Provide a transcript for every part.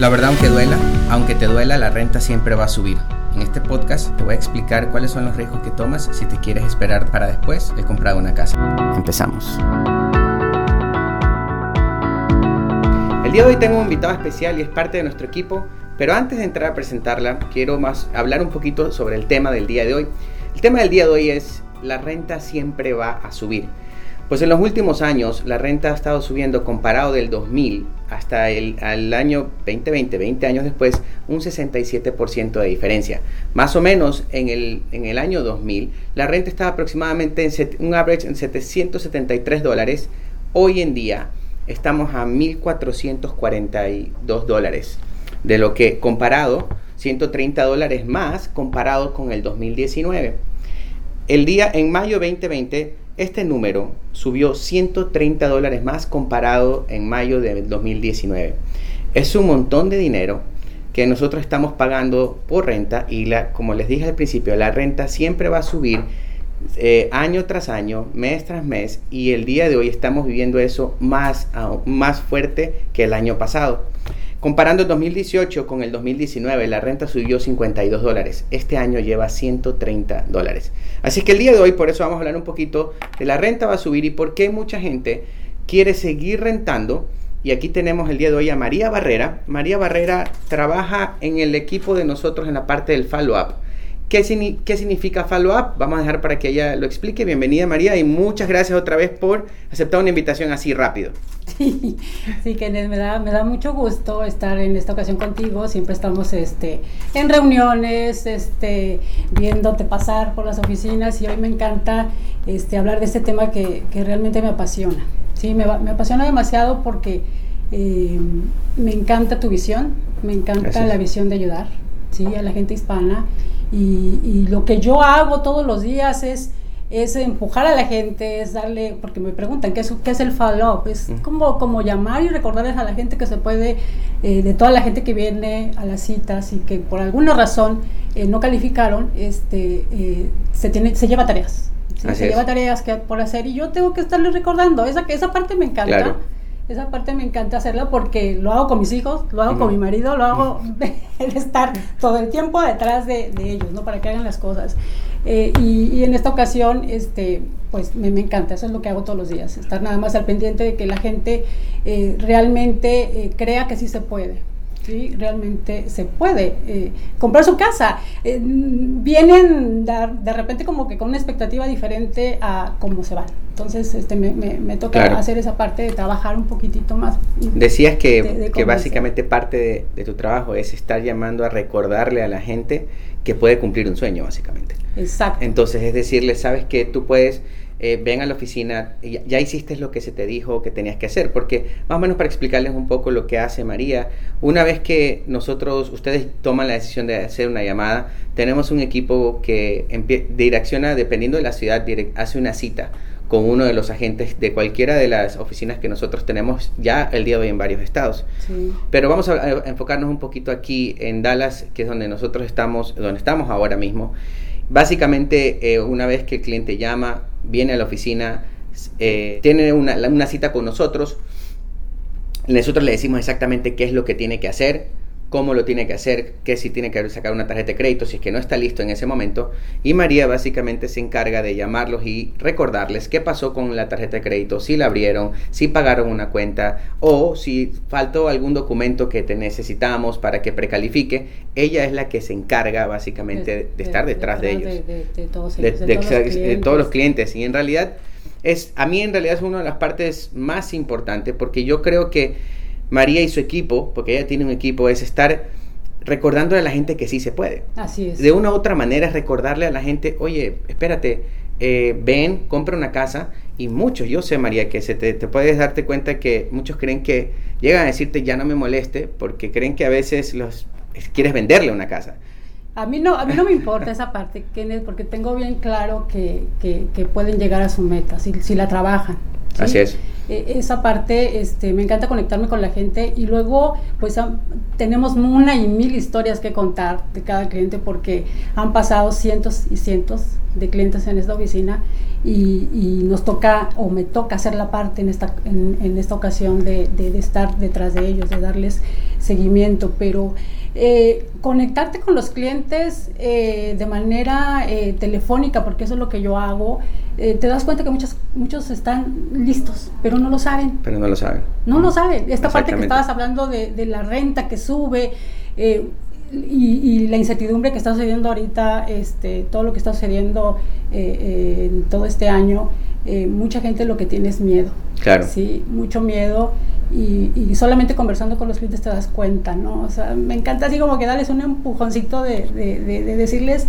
La verdad, aunque duela, aunque te duela, la renta siempre va a subir. En este podcast te voy a explicar cuáles son los riesgos que tomas si te quieres esperar para después de comprar una casa. Empezamos. El día de hoy tengo un invitado especial y es parte de nuestro equipo, pero antes de entrar a presentarla, quiero más hablar un poquito sobre el tema del día de hoy. El tema del día de hoy es la renta siempre va a subir. Pues en los últimos años la renta ha estado subiendo comparado del 2000 hasta el año 2020, 20 años después, un 67% de diferencia. Más o menos en el, en el año 2000 la renta estaba aproximadamente en un average en 773 dólares. Hoy en día estamos a 1.442 dólares. De lo que comparado, 130 dólares más comparado con el 2019. El día en mayo 2020 este número subió 130 dólares más comparado en mayo de 2019. Es un montón de dinero que nosotros estamos pagando por renta y la, como les dije al principio, la renta siempre va a subir eh, año tras año, mes tras mes y el día de hoy estamos viviendo eso más, más fuerte que el año pasado. Comparando el 2018 con el 2019, la renta subió 52 dólares. Este año lleva 130 dólares. Así que el día de hoy, por eso vamos a hablar un poquito de la renta va a subir y por qué mucha gente quiere seguir rentando. Y aquí tenemos el día de hoy a María Barrera. María Barrera trabaja en el equipo de nosotros en la parte del follow-up. ¿Qué, ¿Qué, significa follow-up? Vamos a dejar para que ella lo explique. Bienvenida María y muchas gracias otra vez por aceptar una invitación así rápido. Sí, sí, Kenneth, me da, me da mucho gusto estar en esta ocasión contigo. Siempre estamos este, en reuniones, este, viéndote pasar por las oficinas y hoy me encanta este, hablar de este tema que, que realmente me apasiona. Sí, me, me apasiona demasiado porque eh, me encanta tu visión, me encanta la visión de ayudar ¿sí? a la gente hispana y, y lo que yo hago todos los días es es empujar a la gente, es darle, porque me preguntan qué es, qué es el follow-up, es como, como llamar y recordarles a la gente que se puede, eh, de toda la gente que viene a las citas y que por alguna razón eh, no calificaron, este, eh, se, tiene, se lleva tareas. Se lleva tareas que por hacer y yo tengo que estarles recordando, esa, esa parte me encanta. Esa parte me encanta hacerla porque lo hago con mis hijos, lo hago con mi marido, lo hago de, estar todo el tiempo detrás de, de ellos, ¿no? Para que hagan las cosas. Eh, y, en esta ocasión, este, pues me, encanta, eso es lo que hago todos los días, estar nada más al pendiente de que la gente eh, realmente eh, crea que sí se puede. ¿sí? Realmente se puede comprar su casa. vienen de, repente como que con una expectativa diferente a cómo se van. Entonces este, me, me, toca hacer esa parte de trabajar un poquitito más. Decías que, que básicamente parte de, de tu trabajo es estar llamando a recordarle a la gente que puede cumplir un sueño, básicamente. Exacto. Entonces es decirle, sabes que tú puedes, eh, ven a la oficina, ya, ya, hiciste lo que se te dijo que tenías que hacer, porque más o menos para explicarles un poco lo que hace María, una vez que nosotros, ustedes toman la decisión de hacer una llamada, tenemos un equipo que direcciona, dependiendo de la ciudad, hace una cita con uno de los agentes de cualquiera de las oficinas que nosotros tenemos ya el día de hoy en varios estados. Pero vamos a, enfocarnos un poquito aquí en Dallas, que es donde nosotros estamos, donde estamos ahora mismo. Básicamente, eh, una vez que el cliente llama, viene a la oficina, eh, tiene una, una cita con nosotros, nosotros le decimos exactamente qué es lo que tiene que hacer, cómo lo tiene que hacer, que si tiene que sacar una tarjeta de crédito, si es que no está listo en ese momento. Y María básicamente se encarga de llamarlos y recordarles qué pasó con la tarjeta de crédito, si la abrieron, si pagaron una cuenta o si faltó algún documento que te necesitamos para que precalifique. Ella es la que se encarga básicamente de, estar detrás de, ellos. De, todos, todos los clientes. Y en realidad es, a mí en realidad es una de las partes más importantes porque yo creo que María y su equipo, porque ella tiene un equipo, es estar recordándole a la gente que sí se puede. Así es. De una u otra manera es recordarle a la gente, oye, espérate, eh, ven, compra una casa. Y muchos, yo sé, María, que se te, puedes darte cuenta que muchos creen que llegan a decirte ya no me moleste, porque creen que a veces los quieres venderle una casa. A mí no, a mí no me importa esa parte, Kenneth, porque tengo bien claro que, pueden llegar a su meta si, si la trabajan. Así es. E, esa parte, este, me encanta conectarme con la gente y luego, pues tenemos una y mil historias que contar de cada cliente porque han pasado cientos y cientos de clientes en esta oficina y, nos toca o me toca hacer la parte en esta, en, esta ocasión de, de, estar detrás de ellos, de darles seguimiento, pero eh, conectarte con los clientes eh, de manera eh, telefónica, porque eso es lo que yo hago, te das cuenta que muchos, muchos están listos, pero no lo saben. Pero no lo saben. No lo saben. Esta parte que estabas hablando de, de la renta que sube, y, la incertidumbre que está sucediendo ahorita, este, todo lo que está sucediendo eh, eh, en todo este año, eh, mucha gente lo que tiene es miedo. Claro. Sí, mucho miedo. Y, solamente conversando con los clientes te das cuenta, ¿no? O sea, me encanta así como que darles un empujoncito de, de, decirles,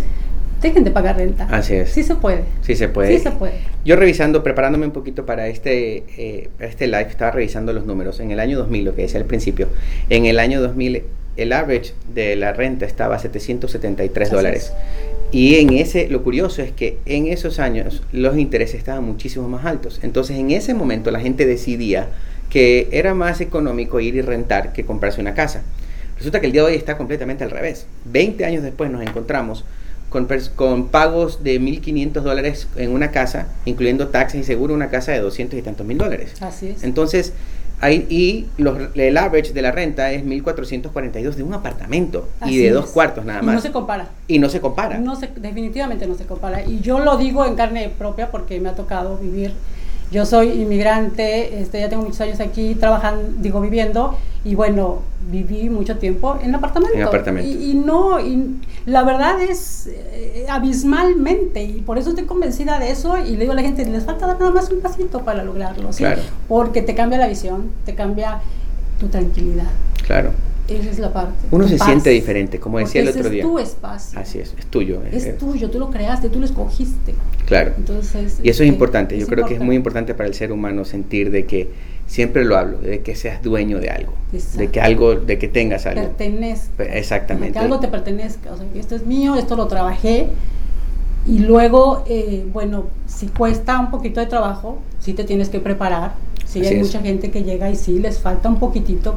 dejen de pagar renta. Así es. Sí se puede. Sí se puede. Sí se puede. Yo revisando, preparándome un poquito para este, este live, estaba revisando los números. En el año 2000, lo que decía al principio, en el año 2000 el average de la renta estaba a 773 dólares. Y en ese, lo curioso es que en esos años los intereses estaban muchísimo más altos. Entonces en ese momento la gente decidía que era más económico ir y rentar que comprarse una casa. Resulta que el día de hoy está completamente al revés. 20 años después nos encontramos con, con pagos de 1.500 dólares en una casa, incluyendo taxes y seguro, una casa de 200 y tantos mil dólares. Así es. Entonces, y los, el average de la renta es 1.442 de un apartamento y de dos cuartos nada más. Y no se compara. Y no se compara. No se, definitivamente no se compara. Y yo lo digo en carne propia porque me ha tocado vivir yo soy inmigrante, este, ya tengo muchos años aquí trabajando, digo, viviendo, y bueno, viví mucho tiempo en apartamento. En apartamento. Y, no, y la verdad es eh, abismalmente, y por eso estoy convencida de eso, y le digo a la gente, les falta dar nada más un pasito para lograrlo, ¿sí? Porque te cambia la visión, te cambia tu tranquilidad. Claro. Esa es la parte. Uno se siente diferente, como decía el otro día. Es tu espacio. Así es, es tuyo. Es, tuyo, tú lo creaste, tú lo escogiste. Claro. Entonces, y eso es este, importante. Yo creo que es muy importante para el ser humano sentir de que siempre lo hablo, de que seas dueño de algo, de que algo, de que tengas algo. Pertenezca. Exactamente. De que algo te pertenezca. O sea, esto es mío, esto lo trabajé. Y luego, eh, bueno, si cuesta un poquito de trabajo, sí te tienes que preparar. Sí, hay mucha gente que llega y sí les falta un poquitito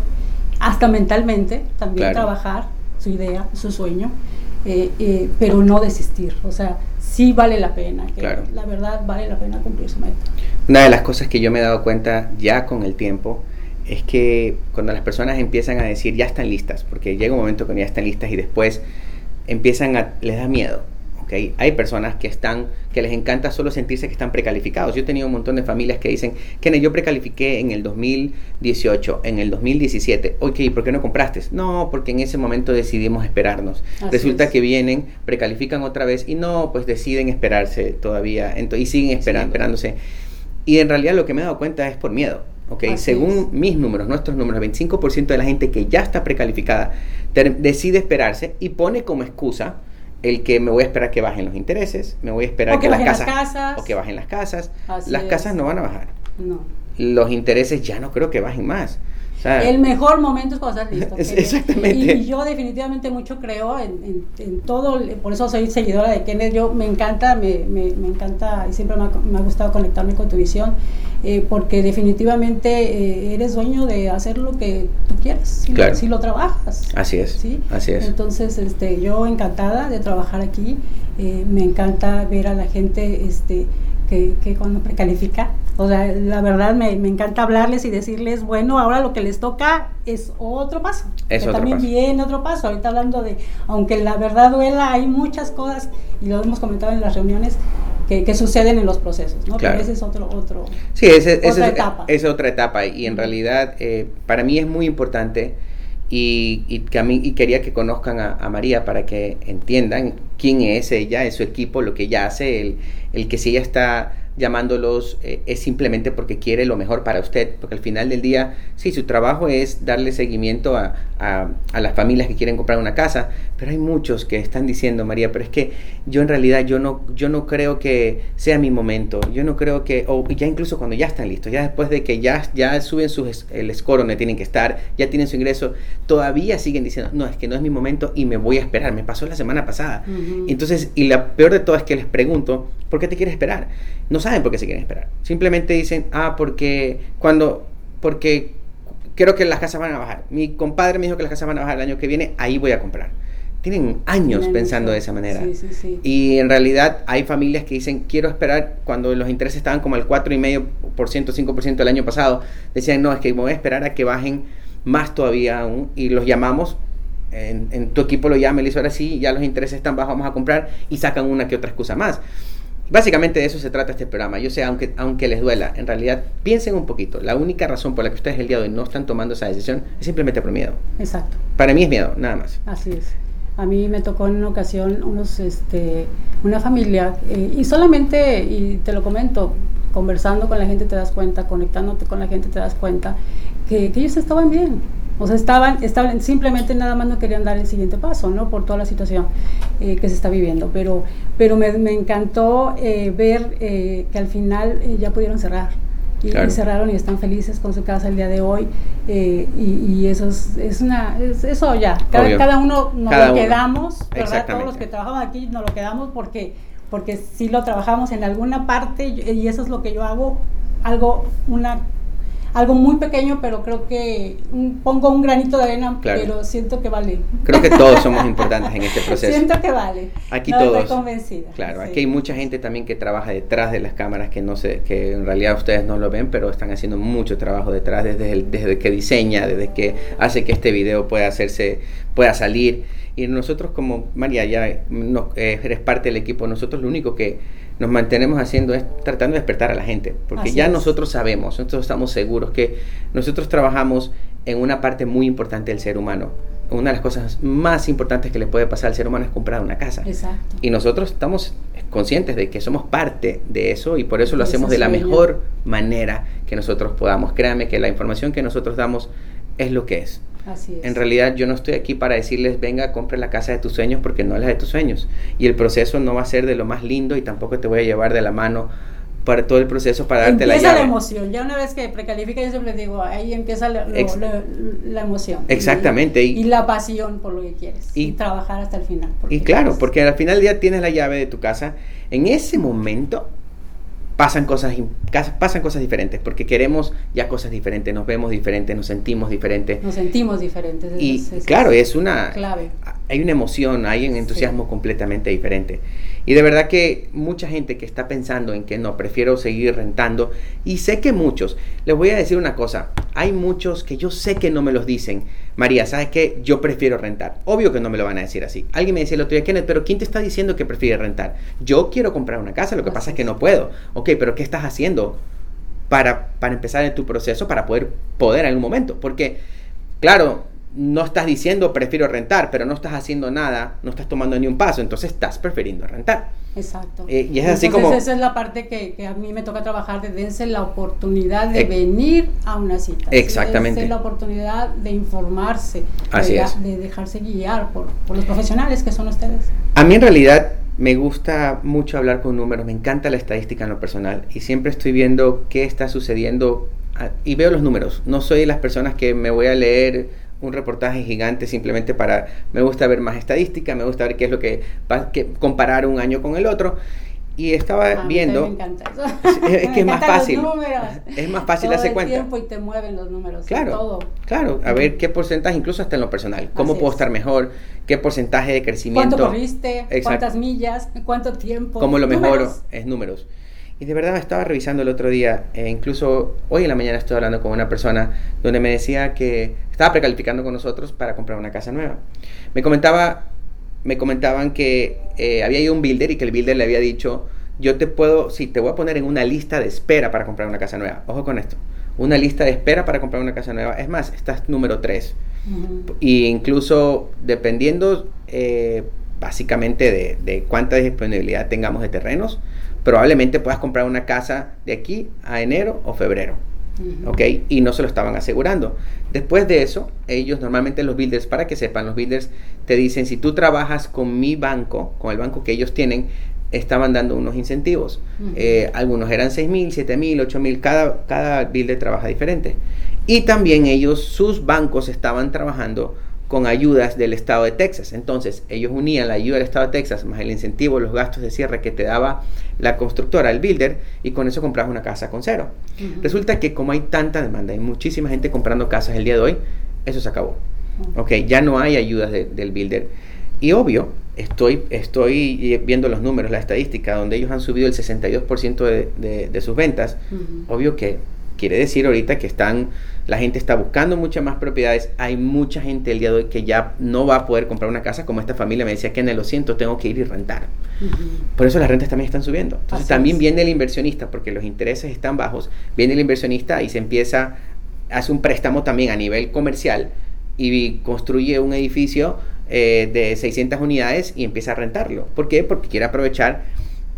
hasta mentalmente, también trabajar su idea, su sueño, eh, eh, pero no desistir. O sea, sí vale la pena, la verdad vale la pena cumplir su meta. Una de las cosas que yo me he dado cuenta ya con el tiempo es que cuando las personas empiezan a decir ya están listas, porque llega un momento que ya están listas y después empiezan a, les da miedo hay personas que están, que les encanta solo sentirse que están precalificados. Yo he tenido un montón de familias que dicen, que yo precalifiqué en el 2018, en el 2017. Ok, ¿por qué no compraste? No, porque en ese momento decidimos esperarnos. Resulta que vienen, precalifican otra vez y no, pues deciden esperarse todavía y siguen esperando, esperándose. Y en realidad lo que me he dado cuenta es por miedo. Okay, según mis números, nuestros números, 25% de la gente que ya está precalificada decide esperarse y pone como excusa el que me voy a esperar que bajen los intereses, me voy a esperar que, las, casas, o que bajen las casas. las casas no van a bajar. No. Los intereses ya no creo que bajen más. el mejor momento es cuando estás listo. exactamente. Y, yo definitivamente mucho creo en, en, todo, por eso soy seguidora de Kenneth. Yo me encanta, me, me, me encanta y siempre me ha, me ha, gustado conectarme con tu visión. Eh, porque definitivamente eh, eres dueño de hacer lo que tú quieras, si, lo, si lo, trabajas. Así es. ¿sí? Así es. Entonces, este, yo encantada de trabajar aquí, eh, me encanta ver a la gente este, que, que cuando precalifica, o sea, la verdad me, me, encanta hablarles y decirles, bueno, ahora lo que les toca es otro paso. Es que otro también paso. viene otro paso. Ahorita hablando de, aunque la verdad duela, hay muchas cosas, y lo hemos comentado en las reuniones, que, suceden en los procesos, ¿no? Claro. Pero ese es otro, otro sí, ese, otra etapa. Es, otra etapa y en realidad eh, para mí es muy importante y, y, que a mí, y quería que conozcan a, a, María para que entiendan quién es ella, en su equipo, lo que ella hace, el, el que si ella está llamándolos eh, es simplemente porque quiere lo mejor para usted, porque al final del día, sí, su trabajo es darle seguimiento a, a, a, las familias que quieren comprar una casa, pero hay muchos que están diciendo, María, pero es que yo en realidad yo no, yo no creo que sea mi momento, yo no creo que, o ya incluso cuando ya están listos, ya después de que ya, ya suben su, el score donde tienen que estar, ya tienen su ingreso, todavía siguen diciendo, no, es que no es mi momento y me voy a esperar, me pasó la semana pasada. Entonces, y la peor de todo es que les pregunto, ¿por qué te quieres esperar? No saben por qué se quieren esperar. Simplemente dicen, ah, porque cuando, porque creo que las casas van a bajar. Mi compadre me dijo que las casas van a bajar el año que viene, ahí voy a comprar. tienen años pensando de esa manera. Y en realidad hay familias que dicen, quiero esperar, cuando los intereses estaban como al 4,5%, 5% el año pasado, decían, no, es que voy a esperar a que bajen más todavía aún, y los llamamos, en, tu equipo lo llama y le dice, ahora sí, ya los intereses están bajos, vamos a comprar, y sacan una que otra excusa más. Básicamente de eso se trata este programa. Yo sé, aunque, aunque les duela, en realidad piensen un poquito. La única razón por la que ustedes el día de hoy no están tomando esa decisión es simplemente por miedo. Exacto. Para mí es miedo, nada más. Así es. A mí me tocó en una ocasión unos, este, una familia, eh, y solamente, y te lo comento, conversando con la gente te das cuenta, conectándote con la gente te das cuenta, que, ellos estaban bien. O sea, estaban, estaban, simplemente nada más no querían dar el siguiente paso, ¿no? Por toda la situación eh, que se está viviendo. Pero, pero me, me encantó eh, ver que al final ya pudieron cerrar y, cerraron y están felices con su casa el día de hoy. Eh, y, eso es, una, eso ya, cada, uno nos lo quedamos, ¿verdad? Todos los que trabajamos aquí nos lo quedamos porque, porque si lo trabajamos en alguna parte y eso es lo que yo hago, algo, una algo muy pequeño, pero creo que pongo un granito de arena, pero siento que vale. Creo que todos somos importantes en este proceso. Siento que vale. Aquí todos. Estoy convencida. Claro, aquí hay mucha gente también que trabaja detrás de las cámaras que no sé, que en realidad ustedes no lo ven, pero están haciendo mucho trabajo detrás desde el, desde que diseña, desde que hace que este video pueda hacerse, pueda salir. Y nosotros como María ya no, eh, eres parte del equipo, nosotros lo único que nos mantenemos haciendo es tratando de despertar a la gente, porque ya nosotros sabemos, nosotros estamos seguros que nosotros trabajamos en una parte muy importante del ser humano. Una de las cosas más importantes que le puede pasar al ser humano es comprar una casa. Exacto. Y nosotros estamos conscientes de que somos parte de eso y por eso lo hacemos de la mejor manera que nosotros podamos. Créame que la información que nosotros damos es lo que es. En realidad yo no estoy aquí para decirles, venga, compre la casa de tus sueños porque no es la de tus sueños. Y el proceso no va a ser de lo más lindo y tampoco te voy a llevar de la mano para todo el proceso para darte la llave. la emoción. Ya una vez que precalifica, yo siempre digo, ahí empieza la, emoción. Exactamente. Y, la pasión por lo que quieres. Y, trabajar hasta el final. Y claro, porque al final ya tienes la llave de tu casa. En ese momento pasan cosas, pasan cosas diferentes, porque queremos ya cosas diferentes, nos vemos diferentes, nos sentimos diferentes. Nos sentimos diferentes. Y claro, es una... Clave. Hay una emoción, hay un entusiasmo completamente diferente. Y de verdad que mucha gente que está pensando en que no, prefiero seguir rentando, y sé que muchos, les voy a decir una cosa, hay muchos que yo sé que no me los dicen, María, ¿sabes qué? Yo prefiero rentar. Obvio que no me lo van a decir así. Alguien me decía el otro día, Kenneth, pero ¿quién te está diciendo que prefiere rentar? Yo quiero comprar una casa, lo que pasa es que no puedo. Ok, pero ¿qué estás haciendo para, para empezar en tu proceso para poder poder en algún momento? Porque, claro, no estás diciendo prefiero rentar, pero no estás haciendo nada, no estás tomando ni un paso, entonces estás prefiriendo rentar. Exacto. Eh, y es así como... Esa es la parte que, a mí me toca trabajar, de dense la oportunidad de venir a una cita. Exactamente. Dense la oportunidad de informarse, así de, es. de dejarse guiar por, por los profesionales que son ustedes. A mí en realidad me gusta mucho hablar con números, me encanta la estadística en lo personal y siempre estoy viendo qué está sucediendo y veo los números. No soy de las personas que me voy a leer un reportaje gigante simplemente para, me gusta ver más estadística, me gusta ver qué es lo que, va, que comparar un año con el otro. Y estaba viendo. Me encanta eso. Es, que es más fácil. Es más fácil hacer cuenta. tiempo y te mueven los números. Claro. Todo. Claro. A ver qué porcentaje, incluso hasta en lo personal. ¿Cómo puedo estar mejor? ¿Qué porcentaje de crecimiento? ¿Cuánto corriste? ¿Cuántas millas? ¿Cuánto tiempo? ¿Cómo lo mejoro? Es números. Y de verdad estaba revisando el otro día, e incluso hoy en la mañana estoy hablando con una persona donde me decía que estaba precalificando con nosotros para comprar una casa nueva. Me comentaba, me comentaban que eh, había ido un builder y que el builder le había dicho, yo te puedo, sí, te voy a poner en una lista de espera para comprar una casa nueva. Ojo con esto, una lista de espera para comprar una casa nueva. Es más, estás número 3. Y incluso dependiendo eh, básicamente de, de cuánta disponibilidad tengamos de terrenos, probablemente puedas comprar una casa de aquí a enero o febrero. ¿Ok? Y no se lo estaban asegurando. Después de eso, ellos normalmente los builders, para que sepan, los builders te dicen, si tú trabajas con mi banco, con el banco que ellos tienen, estaban dando unos incentivos. Eh, algunos eran 6 mil, 7 mil, 8 mil, cada, cada builder trabaja diferente. Y también ellos, sus bancos estaban trabajando con ayudas del estado de Texas. Entonces, ellos unían la ayuda del estado de Texas más el incentivo, los gastos de cierre que te daba la constructora, el builder, y con eso compras una casa con cero. Resulta que como hay tanta demanda, hay muchísima gente comprando casas el día de hoy, eso se acabó. Ok, ya no hay ayudas del builder. Y obvio, estoy, estoy viendo los números, la estadística, donde ellos han subido el 62% de, de, de, sus ventas. Obvio que quiere decir ahorita que están, la gente está buscando muchas más propiedades. Hay mucha gente el día de hoy que ya no va a poder comprar una casa como esta familia me decía que en el lo siento, tengo que ir y rentar. Por eso las rentas también están subiendo. Entonces también viene el inversionista, porque los intereses están bajos, viene el inversionista y se empieza, hace un préstamo también a nivel comercial y construye un edificio eh, de 600 unidades y empieza a rentarlo. ¿Por qué? Porque quiere aprovechar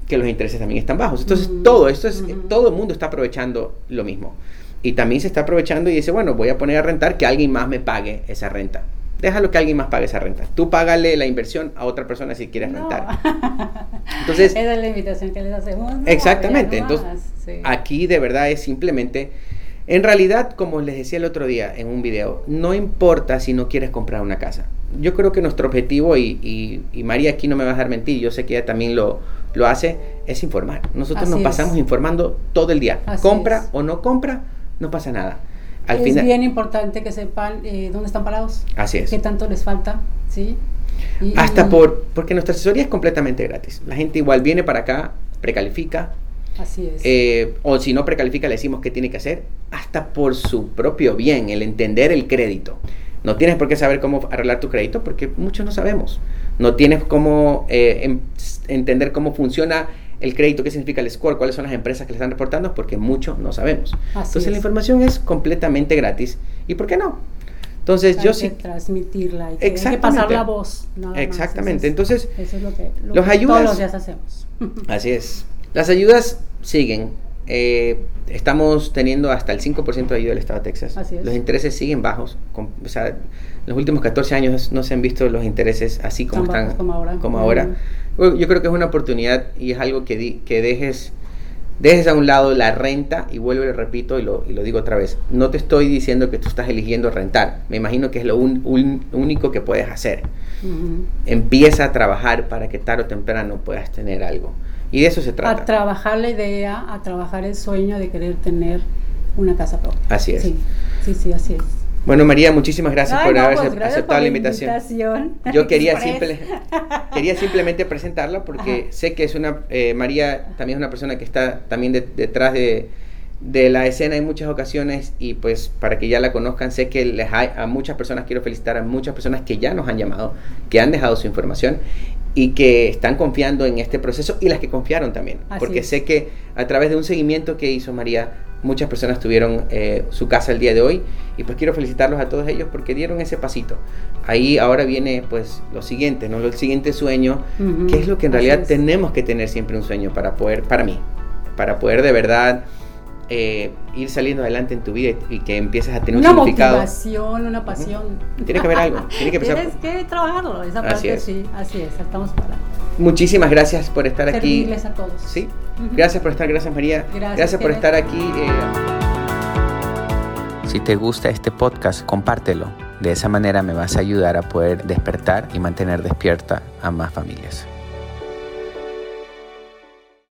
que los intereses también están bajos. Entonces, todo esto es, todo el mundo está aprovechando lo mismo. Y también se está aprovechando y dice, bueno, voy a poner a rentar que alguien más me pague esa renta. Déjalo que alguien más pague esa renta. Tú págale la inversión a otra persona si quieres rentar. Entonces, esa es la invitación que les hacemos. exactamente. Entonces, aquí de verdad es simplemente en realidad, como les decía el otro día en un video, no importa si no quieres comprar una casa. Yo creo que nuestro objetivo, y, María aquí no me va a dejar mentir, yo sé que ella también lo, lo hace, es informar. Nosotros nos pasamos informando todo el día. compra o no compra, no pasa nada. Al es bien importante que sepan eh, dónde están parados. Así es. Qué tanto les falta, ¿sí? Hasta por, porque nuestra asesoría es completamente gratis. La gente igual viene para acá, precalifica, Así es. Eh, o si no precalifica, le decimos qué tiene que hacer, hasta por su propio bien, el entender el crédito. No tienes por qué saber cómo arreglar tu crédito porque muchos no sabemos. No tienes cómo eh, em, entender cómo funciona el crédito, qué significa el score, cuáles son las empresas que le están reportando, porque muchos no sabemos. Entonces la información es completamente gratis. ¿Y por qué no? Entonces yo sí... transmitirla, hay que, hay que pasar la voz. Exactamente. Entonces, eso es lo que, los ayudas, todos los días hacemos. Así es. Las ayudas siguen. Eh, estamos teniendo hasta el 5% de ayuda del Estado de Texas. Los intereses siguen bajos. o sea, en los últimos 14 años no se han visto los intereses así como están como ahora. Como ahora. Yo creo que es una oportunidad y es algo que, que dejes, dejes a un lado la renta y vuelvo y lo repito y lo, y lo digo otra vez. No te estoy diciendo que tú estás eligiendo rentar. Me imagino que es lo único que puedes hacer. Empieza a trabajar para que tarde o temprano puedas tener algo. Y de eso se trata. A trabajar la idea, a trabajar el sueño de querer tener una casa propia. Así es. Sí, sí, sí así es. Bueno, María, muchísimas gracias por haber pues, aceptado la invitación. Yo quería, simple, quería simplemente presentarla porque sé que es una, eh, María también es una persona que está también detrás de, de, la escena en muchas ocasiones y pues para que ya la conozcan, sé que les hay, a muchas personas, quiero felicitar a muchas personas que ya nos han llamado, que han dejado su información y que están confiando en este proceso y las que confiaron también, porque sé que a través de un seguimiento que hizo María, muchas personas tuvieron eh, su casa el día de hoy y pues quiero felicitarlos a todos ellos porque dieron ese pasito. Ahí ahora viene pues lo siguiente, ¿no? El siguiente sueño, que es lo que en realidad tenemos que tener siempre un sueño para poder, para mí, para poder de verdad eh, ir saliendo adelante en tu vida y, que empieces a tener una un significado. Una motivación, una pasión. Tiene que haber algo. Tiene que Tienes que trabajarlo, esa parte así es. sí, así es, estamos para. Muchísimas gracias por estar aquí. a todos. Sí, gracias por estar, gracias María. Gracias, por estar aquí. Eh. Si te gusta este podcast, compártelo. De esa manera me vas a ayudar a poder despertar y mantener despierta a más familias.